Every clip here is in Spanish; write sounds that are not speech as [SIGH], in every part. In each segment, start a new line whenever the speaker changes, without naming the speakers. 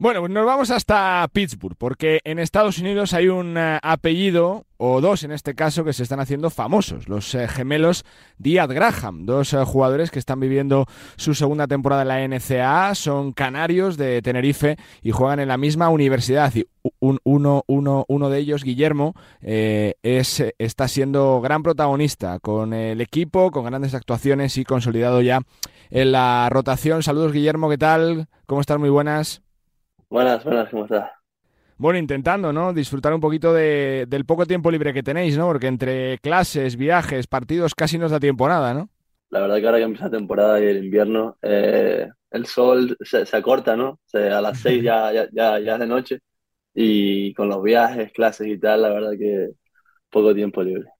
Bueno, pues nos vamos hasta Pittsburgh, porque en Estados Unidos hay un eh, apellido, o dos en este caso, que se están haciendo famosos, los eh, gemelos Díaz Graham, dos eh, jugadores que están viviendo su segunda temporada en la NCAA, son canarios de Tenerife y juegan en la misma universidad. Y uno, uno, uno de ellos, Guillermo, es, está siendo gran protagonista con el equipo, con grandes actuaciones y consolidado ya en la rotación. Saludos, Guillermo, ¿qué tal? ¿Cómo estás? Muy buenas.
Buenas, buenas, ¿cómo estás?
Bueno, intentando, ¿no? Disfrutar un poquito de, del poco tiempo libre que tenéis, ¿no? Porque entre clases, viajes, partidos, casi no os da tiempo nada, ¿no?
La verdad que ahora que empieza la temporada y el invierno, eh, el sol se, acorta, ¿no? a las seis [LAUGHS] ya, ya, ya, ya es de noche y con los viajes, clases y tal, la verdad que poco tiempo libre.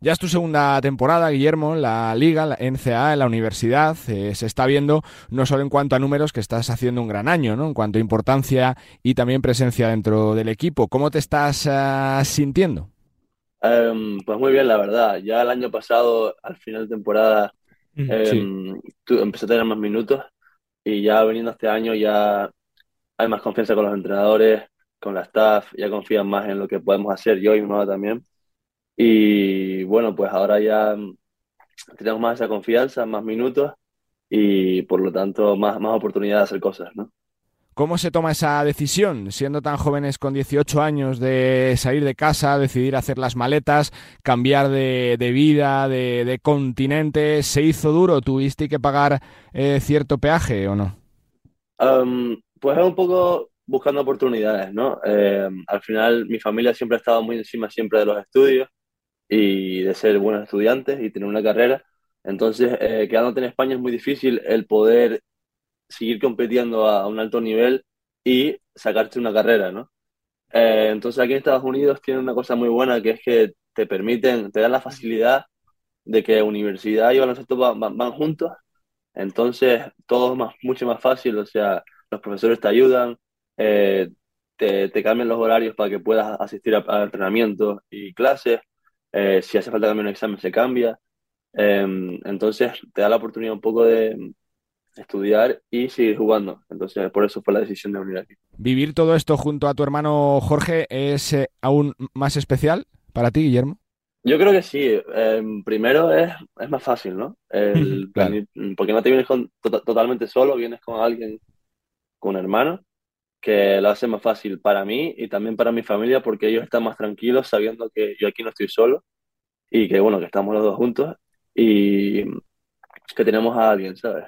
Ya es tu segunda temporada, Guillermo, en la liga, la NCAA, en la universidad. Eh, se está viendo no solo en cuanto a números que estás haciendo un gran año, ¿no? En cuanto a importancia y también presencia dentro del equipo. ¿Cómo te estás ah, sintiendo?
Em, pues muy bien, la verdad. Ya el año pasado, al final de temporada, mm, em, empecé a tener más minutos y ya veniendo este año ya hay más confianza con los entrenadores, con la staff, ya confían más en lo que podemos hacer yo y mi mamá también. Y bueno, pues ahora ya tenemos más esa confianza, más minutos y por lo tanto más, más oportunidad de hacer cosas, ¿no?
¿Cómo se toma esa decisión, siendo tan jóvenes con 18 años, de salir de casa, decidir hacer las maletas, cambiar de, vida, de, continente? ¿Se hizo duro? ¿Tuviste que pagar eh, cierto peaje o no?
pues es un poco buscando oportunidades, ¿no? Eh, al final mi familia siempre ha estado muy encima siempre de los estudios y de ser buenos estudiantes y tener una carrera. Entonces, eh, quedándote en España es muy difícil el poder seguir compitiendo a, un alto nivel y sacarte una carrera, ¿no? Eh, entonces, aquí en Estados Unidos tienen una cosa muy buena que es que te permiten, te dan la facilidad de que universidad y baloncesto van, van, juntos. Entonces, todo es más, mucho más fácil, o sea, los profesores te ayudan, eh, te, te, cambian los horarios para que puedas asistir a, a entrenamientos y clases. Eh, si hace falta cambiar un examen se cambia. Em, entonces te da la oportunidad un poco de estudiar y seguir jugando. Entonces por eso fue la decisión de unir aquí.
¿Vivir todo esto junto a tu hermano Jorge es eh, aún más especial para ti, Guillermo?
Yo creo que sí. Em, primero es, es, más fácil, ¿no? [LAUGHS] Porque no te vienes totalmente solo, vienes con alguien, con un hermano que lo hace más fácil para mí y también para mi familia porque ellos están más tranquilos sabiendo que yo aquí no estoy solo y que bueno, que estamos los dos juntos y que tenemos a alguien, ¿sabes?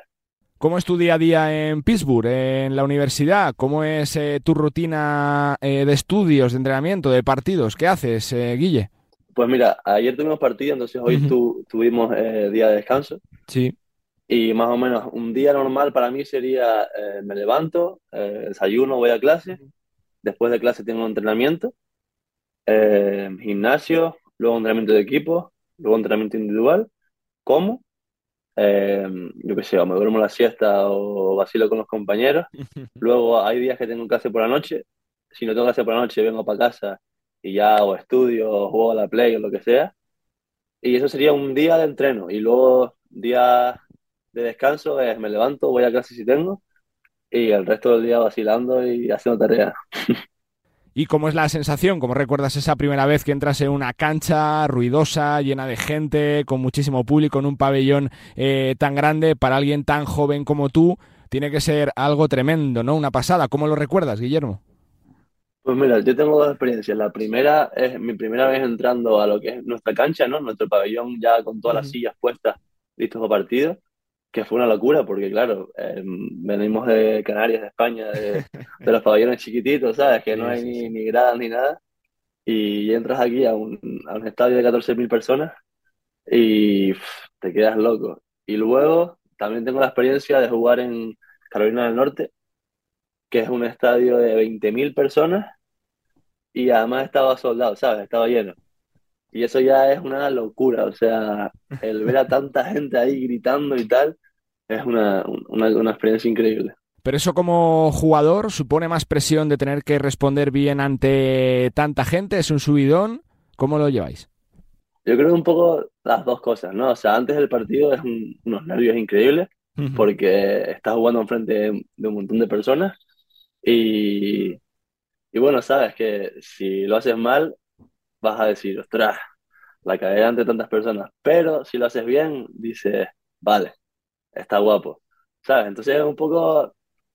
¿Cómo es tu día a día en Pittsburgh, en la universidad? ¿Cómo es eh, tu rutina eh, de estudios, de entrenamiento, de partidos? ¿Qué haces, eh, Guille?
Pues mira, ayer tuvimos partido, entonces hoy tuvimos día de descanso.
Sí.
Y más o menos un día normal para mí sería, eh, me levanto, eh, desayuno, voy a clase, después de clase tengo un entrenamiento, eh, gimnasio, luego entrenamiento de equipo, luego entrenamiento individual, como, yo qué sé, o me duermo la siesta o vacilo con los compañeros, [LAUGHS] luego hay días que tengo clase por la noche, si no tengo clase por la noche vengo para casa y ya hago estudio, juego a la play o lo que sea, y eso sería un día de entreno, y luego día de descanso es me levanto, voy a clase si tengo, y el resto del día vacilando y haciendo tareas.
¿Y cómo es la sensación? ¿Cómo recuerdas esa primera vez que entras en una cancha ruidosa, llena de gente, con muchísimo público, en un pabellón eh, tan grande para alguien tan joven como tú? Tiene que ser algo tremendo, ¿no? Una pasada. ¿Cómo lo recuerdas, Guillermo?
Pues mira, yo tengo dos experiencias. La primera es mi primera vez entrando a lo que es nuestra cancha, ¿no? Nuestro pabellón ya con todas las sillas puestas, listos para partido que fue una locura, porque claro, em, venimos de Canarias, de España, de, [LAUGHS] los pabellones chiquititos, ¿sabes? Que no hay ni, ni gradas ni nada. Y entras aquí a un, a un estadio de 14.000 personas y te quedas loco. Y luego también tengo la experiencia de jugar en Carolina del Norte, que es un estadio de 20.000 personas y además estaba soldado, ¿sabes? Estaba lleno. Y eso ya es una locura, o sea, el ver a tanta [LAUGHS] gente ahí gritando y tal, es una, una, experiencia increíble.
Pero eso como jugador supone más presión de tener que responder bien ante tanta gente, es un subidón, ¿cómo lo lleváis?
Yo creo que un poco las dos cosas, ¿no? O sea, antes del partido es unos nervios increíbles porque estás jugando enfrente de, de un montón de personas Y, y bueno, sabes que si lo haces mal, vas a decir, ostras, la cagué ante tantas personas. Pero si lo haces bien, dices, vale, está guapo. ¿Sabes? Entonces es un poco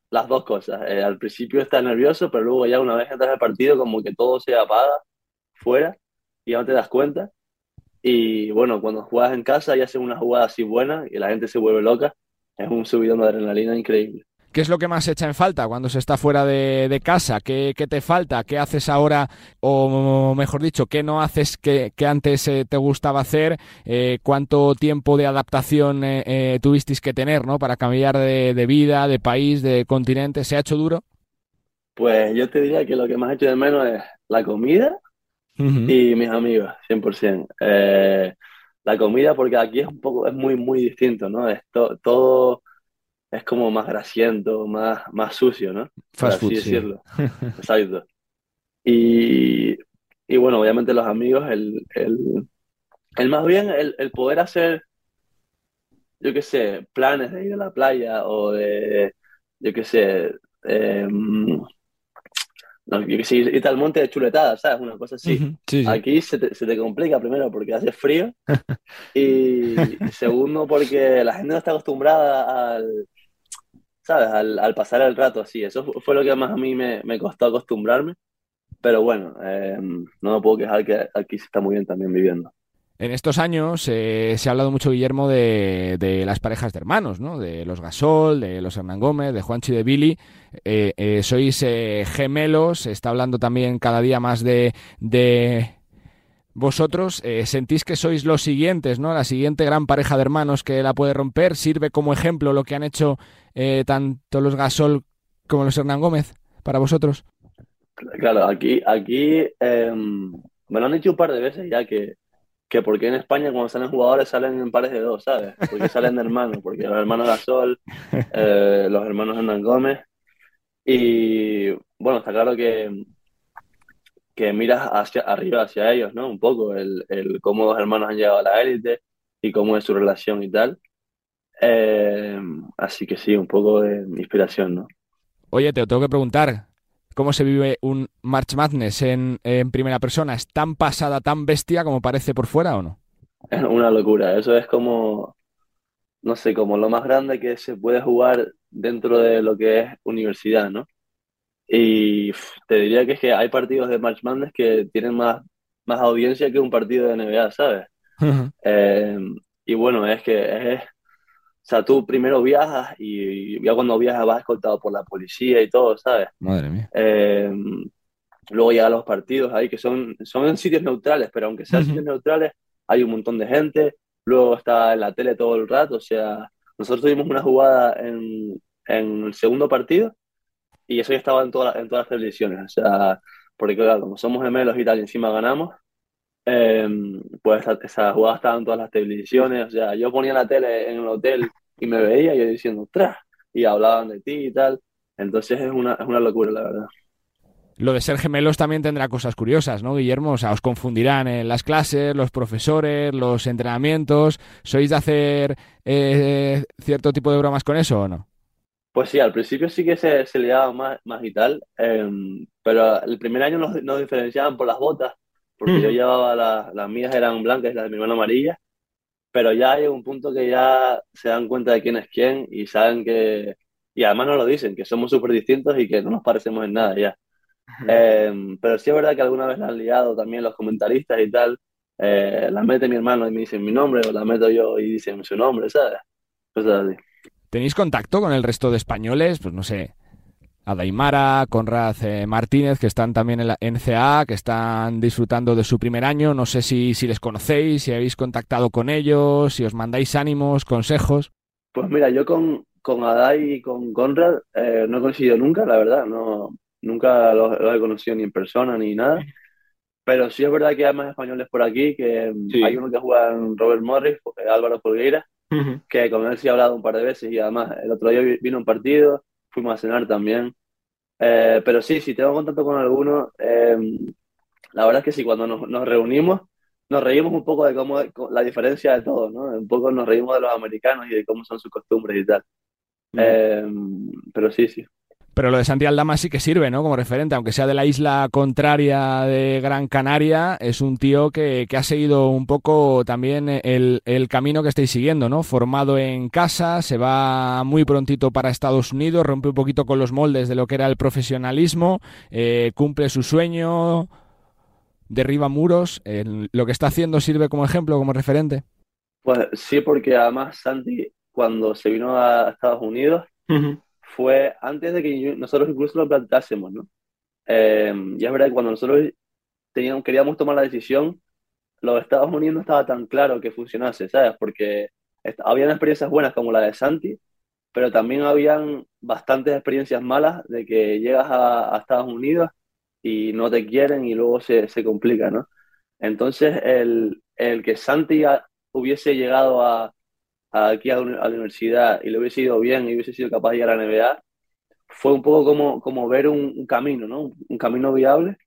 las dos cosas. Eh, al principio estás nervioso, pero luego ya una vez entras al partido, como que todo se apaga fuera y ya no te das cuenta. Y bueno, cuando juegas en casa y haces una jugada así buena y la gente se vuelve loca, es un subidón de adrenalina increíble.
¿Qué es lo que más echa en falta cuando se está fuera de, casa? ¿Qué, te falta? ¿Qué haces ahora? O mejor dicho, ¿qué no haces que, antes eh, te gustaba hacer? Eh, ¿Cuánto tiempo de adaptación eh, tuvisteis que tener ¿no? para cambiar de, vida, de país, de continente? ¿Se ha hecho duro?
Pues yo te diría que lo que más he hecho de menos es la comida y mis amigos, 100%. la comida, porque aquí es un poco, es muy, muy distinto, ¿no? Es todo es como más grasiento, más, más sucio, ¿no?
Fast food,
decirlo. [LAUGHS] Exacto. Y, y, bueno, obviamente los amigos, el, el, el más bien el, el, poder hacer, yo qué sé, planes de ir a la playa o de, yo qué sé, eh, no, yo qué sé, irte al monte de chuletada, ¿sabes? Una cosa así. Aquí se te, se te, complica primero porque hace frío [LAUGHS] y segundo porque la gente no está acostumbrada al ¿sabes? Al, pasar el rato así. Eso fue lo que más a mí me, costó acostumbrarme. Pero bueno, eh, no me puedo quejar que aquí se está muy bien también viviendo.
En estos años eh, se ha hablado mucho, Guillermo, de, las parejas de hermanos, ¿no? De los Gasol, de los Hernán Gómez, de Juanchi y de Billy. Eh, sois gemelos, se está hablando también cada día más de, de vosotros eh, sentís que sois los siguientes, ¿no? La siguiente gran pareja de hermanos que la puede romper. ¿Sirve como ejemplo lo que han hecho eh, tanto los Gasol como los Hernán Gómez para vosotros?
Claro, aquí, aquí em, me lo han dicho un par de veces ya que, que porque en España cuando salen jugadores salen en pares de dos, ¿sabes? Porque salen de hermanos, porque los hermanos Gasol, [LAUGHS] eh, los hermanos Hernán Gómez. Y bueno, está claro que que miras hacia arriba, hacia ellos, ¿no? Un poco, el, el cómo los hermanos han llegado a la élite y cómo es su relación y tal. Eh, así que sí, un poco de inspiración, ¿no?
Oye, te tengo que preguntar, ¿cómo se vive un March Madness en, en primera persona? ¿Es tan pasada, tan bestia como parece por fuera o no?
Es una locura, eso es como, no sé, como lo más grande que se puede jugar dentro de lo que es universidad, ¿no? Y te diría que es que hay partidos de March Madness que tienen más, más audiencia que un partido de NBA, ¿sabes? [LAUGHS] Eh, y bueno, es que es, o sea, tú primero viajas y ya cuando viajas vas escoltado por la policía y todo, ¿sabes?
Madre mía.
Eh, luego llegan los partidos ahí que son, son en sitios neutrales, pero aunque sean sitios neutrales, hay un montón de gente. Luego está en la tele todo el rato, o sea, nosotros tuvimos una jugada en, en el segundo partido y eso ya estaba en, todas en todas las televisiones, o sea, porque claro, como somos gemelos y tal, y encima ganamos, eh, pues esa, jugada estaba en todas las televisiones, o sea, yo ponía la tele en el hotel y me veía yo diciendo, ¡tras! Y hablaban de ti y tal, entonces es una, es una locura, la verdad.
Lo de ser gemelos también tendrá cosas curiosas, ¿no, Guillermo? O sea, os confundirán en las clases, los profesores, los entrenamientos. ¿Sois de hacer eh, cierto tipo de bromas con eso o no?
Pues sí, al principio sí que se, se liaba más, más y tal, em, pero el primer año nos, nos, diferenciaban por las botas, porque yo mm. llevaba las, las mías eran blancas y las de mi hermano amarillas, pero ya hay un punto que ya se dan cuenta de quién es quién y saben que, y además nos lo dicen, que somos súper distintos y que no nos parecemos en nada ya. Em, pero sí es verdad que alguna vez la han liado también los comentaristas y tal, eh, la mete mi hermano y me dicen mi nombre, o la meto yo y dicen su nombre, ¿sabes? Cosas así.
¿Tenéis contacto con el resto de españoles? Pues no sé, Adaimara, Conrad eh, Martínez, que están también en la NCA, que están disfrutando de su primer año. No sé si, si les conocéis, si habéis contactado con ellos, si os mandáis ánimos, consejos.
Pues mira, yo con, con Adai y con Conrad eh, no he coincidido nunca, la verdad. No, nunca los, he conocido ni en persona ni nada. Pero sí es verdad que hay más españoles por aquí, que hay uno que juega en Robert Morris, eh, Álvaro Polgueira, que con él sí he hablado un par de veces y además el otro día vino un partido, fuimos a cenar también. Eh, pero sí, si tengo contacto con alguno, eh, la verdad es que sí, cuando nos, nos, reunimos, nos reímos un poco de cómo la diferencia de todo, ¿no? Un poco nos reímos de los americanos y de cómo son sus costumbres y tal. Eh, pero sí, sí.
Pero lo de Santi Aldama sí que sirve, ¿no? Como referente, aunque sea de la isla contraria de Gran Canaria, es un tío que, ha seguido un poco también el, camino que estáis siguiendo, ¿no? Formado en casa, se va muy prontito para Estados Unidos, rompe un poquito con los moldes de lo que era el profesionalismo, eh, cumple su sueño, derriba muros. ¿Lo que está haciendo sirve como ejemplo, como referente?
Pues sí, porque además Santi, cuando se vino a Estados Unidos, fue antes de que nosotros incluso lo plantásemos, ¿no? Eh, y es verdad que cuando nosotros teníamos, queríamos tomar la decisión, los Estados Unidos no estaba tan claro que funcionase, ¿sabes? Porque habían experiencias buenas como la de Santi, pero también habían bastantes experiencias malas de que llegas a, Estados Unidos y no te quieren y luego se, se complica, ¿no? Entonces, el, el que Santi hubiese llegado a, aquí a, la universidad y le hubiese ido bien y hubiese sido capaz de ir a la NBA, fue un poco como, como ver un, camino, ¿no? Un, camino viable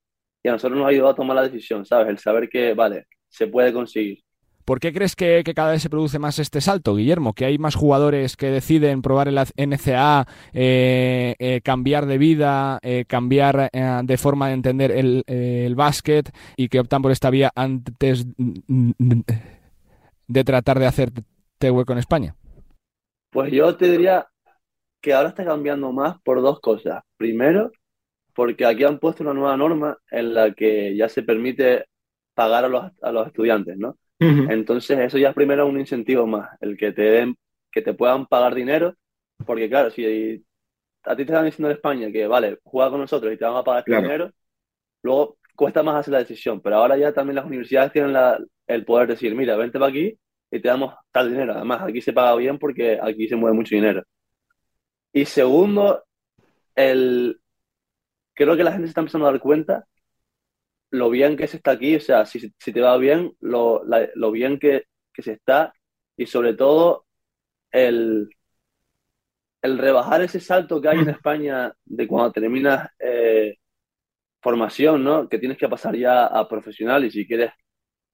y a nosotros nos ha ayudado a tomar la decisión, ¿sabes? El saber que, vale, se puede conseguir.
¿Por qué crees que, cada vez se produce más este salto, Guillermo? Que hay más jugadores que deciden probar el NCAA, eh, eh, cambiar de vida, eh, cambiar de forma de entender el, el básquet y que optan por esta vía antes de tratar de hacer hueco en España?
Pues yo te diría que ahora está cambiando más por dos cosas. Primero, porque aquí han puesto una nueva norma en la que ya se permite pagar a los, a los estudiantes, ¿no? Entonces eso ya es primero un incentivo más, el que te den, que te puedan pagar dinero, porque claro, si a ti te están diciendo en España que vale, juega con nosotros y te van a pagar este dinero, luego cuesta más hacer la decisión, pero ahora ya también las universidades tienen la, el poder decir, mira, vente para aquí y te damos tal dinero. Además, aquí se paga bien porque aquí se mueve mucho dinero. Y segundo, el... creo que la gente se está empezando a dar cuenta lo bien que se está aquí, o sea, si, si te va bien, lo, lo bien que, que, se está y sobre todo el, el rebajar ese salto que hay en España de cuando terminas eh, formación, ¿no? Que tienes que pasar ya a profesional y si quieres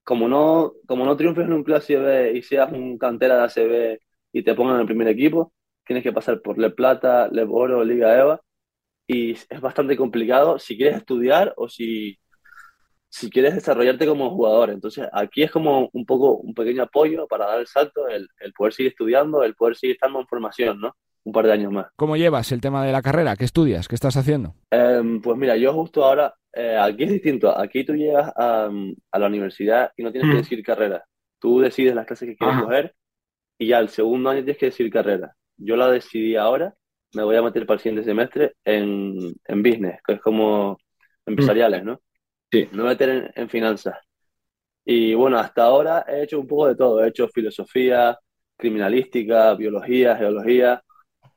como no, como no triunfes en un clase B y seas un cantera de ACB y te pongan en el primer equipo, tienes que pasar por Le Plata, Le Oro, Liga EVA, y es bastante complicado si quieres estudiar o si, si quieres desarrollarte como jugador. Entonces, aquí es como un poco un pequeño apoyo para dar el salto, el, el poder seguir estudiando, el poder seguir estando en formación, ¿no? Un par de años más.
¿Cómo llevas el tema de la carrera? ¿Qué estudias? ¿Qué estás haciendo?
Em, pues mira, yo justo ahora eh, aquí es distinto. Aquí tú llegas a, la universidad y no tienes que mm. decir carrera. Tú decides las clases que quieres coger y ya el segundo año tienes que decir carrera. Yo la decidí ahora. Me voy a meter para el siguiente semestre en, en business, que es como empresariales, ¿no?
Sí.
No meter en, finanzas. Y bueno, hasta ahora he hecho un poco de todo. He hecho filosofía, criminalística, biología, geología.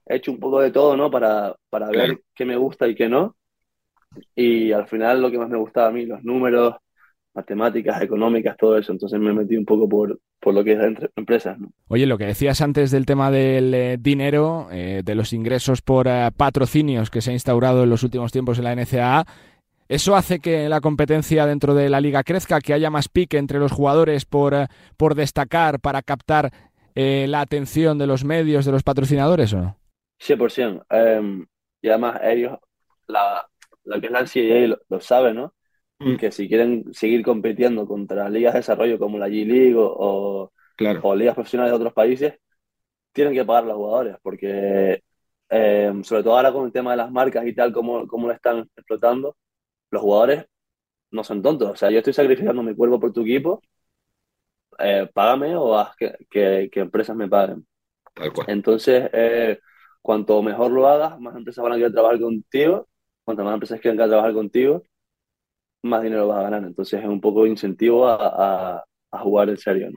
He hecho un poco de todo, ¿no? Para, para ver qué me gusta y qué no. Y al final lo que más me gustaba a mí, los números, matemáticas, económicas, todo eso. Entonces me metí un poco por, por lo que es entre empresas.
Oye, lo que decías antes del tema del eh, dinero, eh, de los ingresos por eh, patrocinios que se ha instaurado en los últimos tiempos en la NCAA, ¿eso hace que la competencia dentro de la liga crezca, que haya más pique entre los jugadores por, por destacar, para captar la atención de los medios, de los patrocinadores o no?
100%. Em, y además ellos, la, lo que es la NCAA lo, sabe, ¿no? Mm. Que si quieren seguir compitiendo contra ligas de desarrollo como la G-League o, ligas profesionales de otros países, tienen que pagar a los jugadores, porque eh, sobre todo ahora con el tema de las marcas y tal, como, como lo están explotando, los jugadores no son tontos. O sea, yo estoy sacrificando mi cuerpo por tu equipo, eh, págame o haz que, empresas me paguen. Entonces, eh, cuanto mejor lo hagas, más empresas van a querer trabajar contigo cuanto más empresas quieran trabajar contigo, más dinero vas a ganar. Entonces es un poco incentivo a, jugar en serio.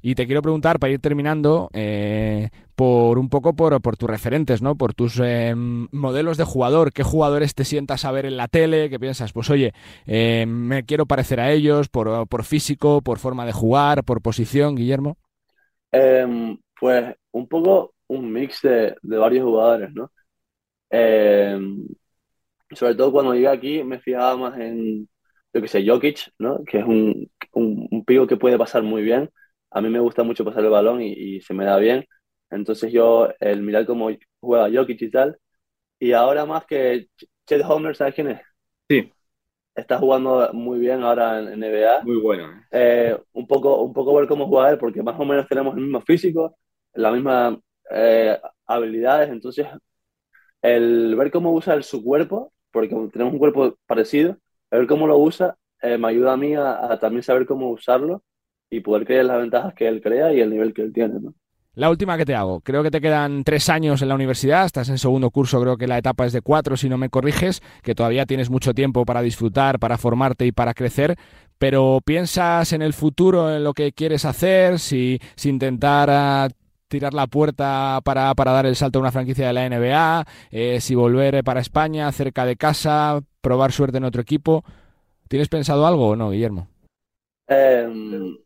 Y te quiero preguntar, para ir terminando, eh, por un poco por, tus referentes, ¿no? Por tus eh, modelos de jugador. ¿Qué jugadores te sientas a ver en la tele? ¿Qué piensas? Pues oye, eh, me quiero parecer a ellos por, por, físico, por forma de jugar, por posición, Guillermo.
Em, pues un poco un mix de, de varios jugadores, ¿no? Sobre todo cuando llegué aquí me fijaba más en, lo que sé, Jokic, ¿no? Que es un, un, un pivo que puede pasar muy bien. A mí me gusta mucho pasar el balón y, se me da bien. Entonces yo, el mirar cómo juega Jokic y tal, y ahora más que Chet Homer, ¿sabes quién es?
Sí.
Está jugando muy bien ahora en NBA.
Muy bueno. ¿eh?
Eh, un, poco, un poco ver cómo juega él, porque más o menos tenemos el mismo físico, las mismas eh, habilidades, entonces el ver cómo usa su cuerpo, porque tenemos un cuerpo parecido, ver cómo lo usa me ayuda a mí a, a, también saber cómo usarlo y poder crear las ventajas que él crea y el nivel que él tiene, ¿no?
La última que te hago. Creo que te quedan tres años en la universidad, estás en segundo curso, creo que la etapa es de cuatro, si no me corriges, que todavía tienes mucho tiempo para disfrutar, para formarte y para crecer, pero piensas en el futuro, en lo que quieres hacer, si, si intentar tirar la puerta para, para, dar el salto a una franquicia de la NBA, eh, si volver para España, cerca de casa, probar suerte en otro equipo. ¿Tienes pensado algo o no, Guillermo?
Eh,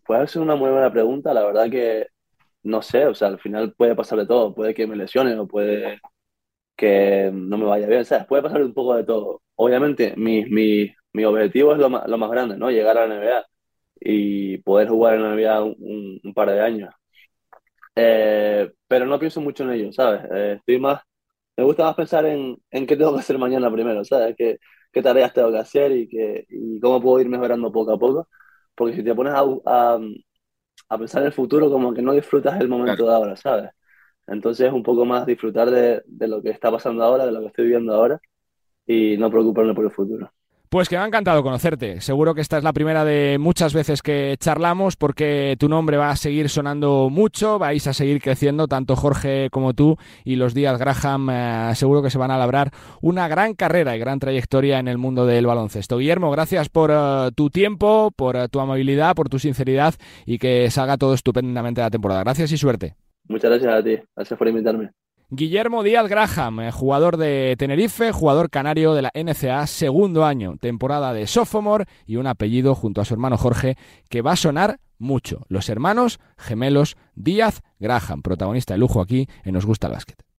puede ser una muy buena pregunta. La verdad que no sé, o sea, al final puede pasar de todo, puede que me lesione o puede que no me vaya bien, ¿sabes? Puede pasar un poco de todo. Obviamente, mi, mi, mi objetivo es lo más, lo más grande, ¿no? Llegar a la NBA y poder jugar en la NBA un par de años. Eh, pero no pienso mucho en ello, ¿sabes? Eh, estoy más, me gusta más pensar en, en qué tengo que hacer mañana primero, ¿sabes? Qué, qué tareas tengo que hacer y, que, y cómo puedo ir mejorando poco a poco. Porque si te pones a, a, a pensar en el futuro como que no disfrutas el momento de ahora, ¿sabes? Entonces un poco más disfrutar de, de, lo que está pasando ahora, de lo que estoy viviendo ahora y no preocuparme por el futuro.
Pues que me ha encantado conocerte. Seguro que esta es la primera de muchas veces que charlamos porque tu nombre va a seguir sonando mucho, vais a seguir creciendo, tanto Jorge como tú y los días Graham eh, seguro que se van a labrar una gran carrera y gran trayectoria en el mundo del baloncesto. Guillermo, gracias por uh, tu tiempo, por uh, tu amabilidad, por tu sinceridad y que salga todo estupendamente la temporada. Gracias y suerte.
Muchas gracias a ti. Gracias por invitarme.
Guillermo Díaz Graham, eh, jugador de Tenerife, jugador canario de la NCA, segundo año, temporada de sophomore y un apellido junto a su hermano Jorge que va a sonar mucho. Los hermanos gemelos Díaz Graham, protagonista de lujo aquí en Nos Gusta el Básquet.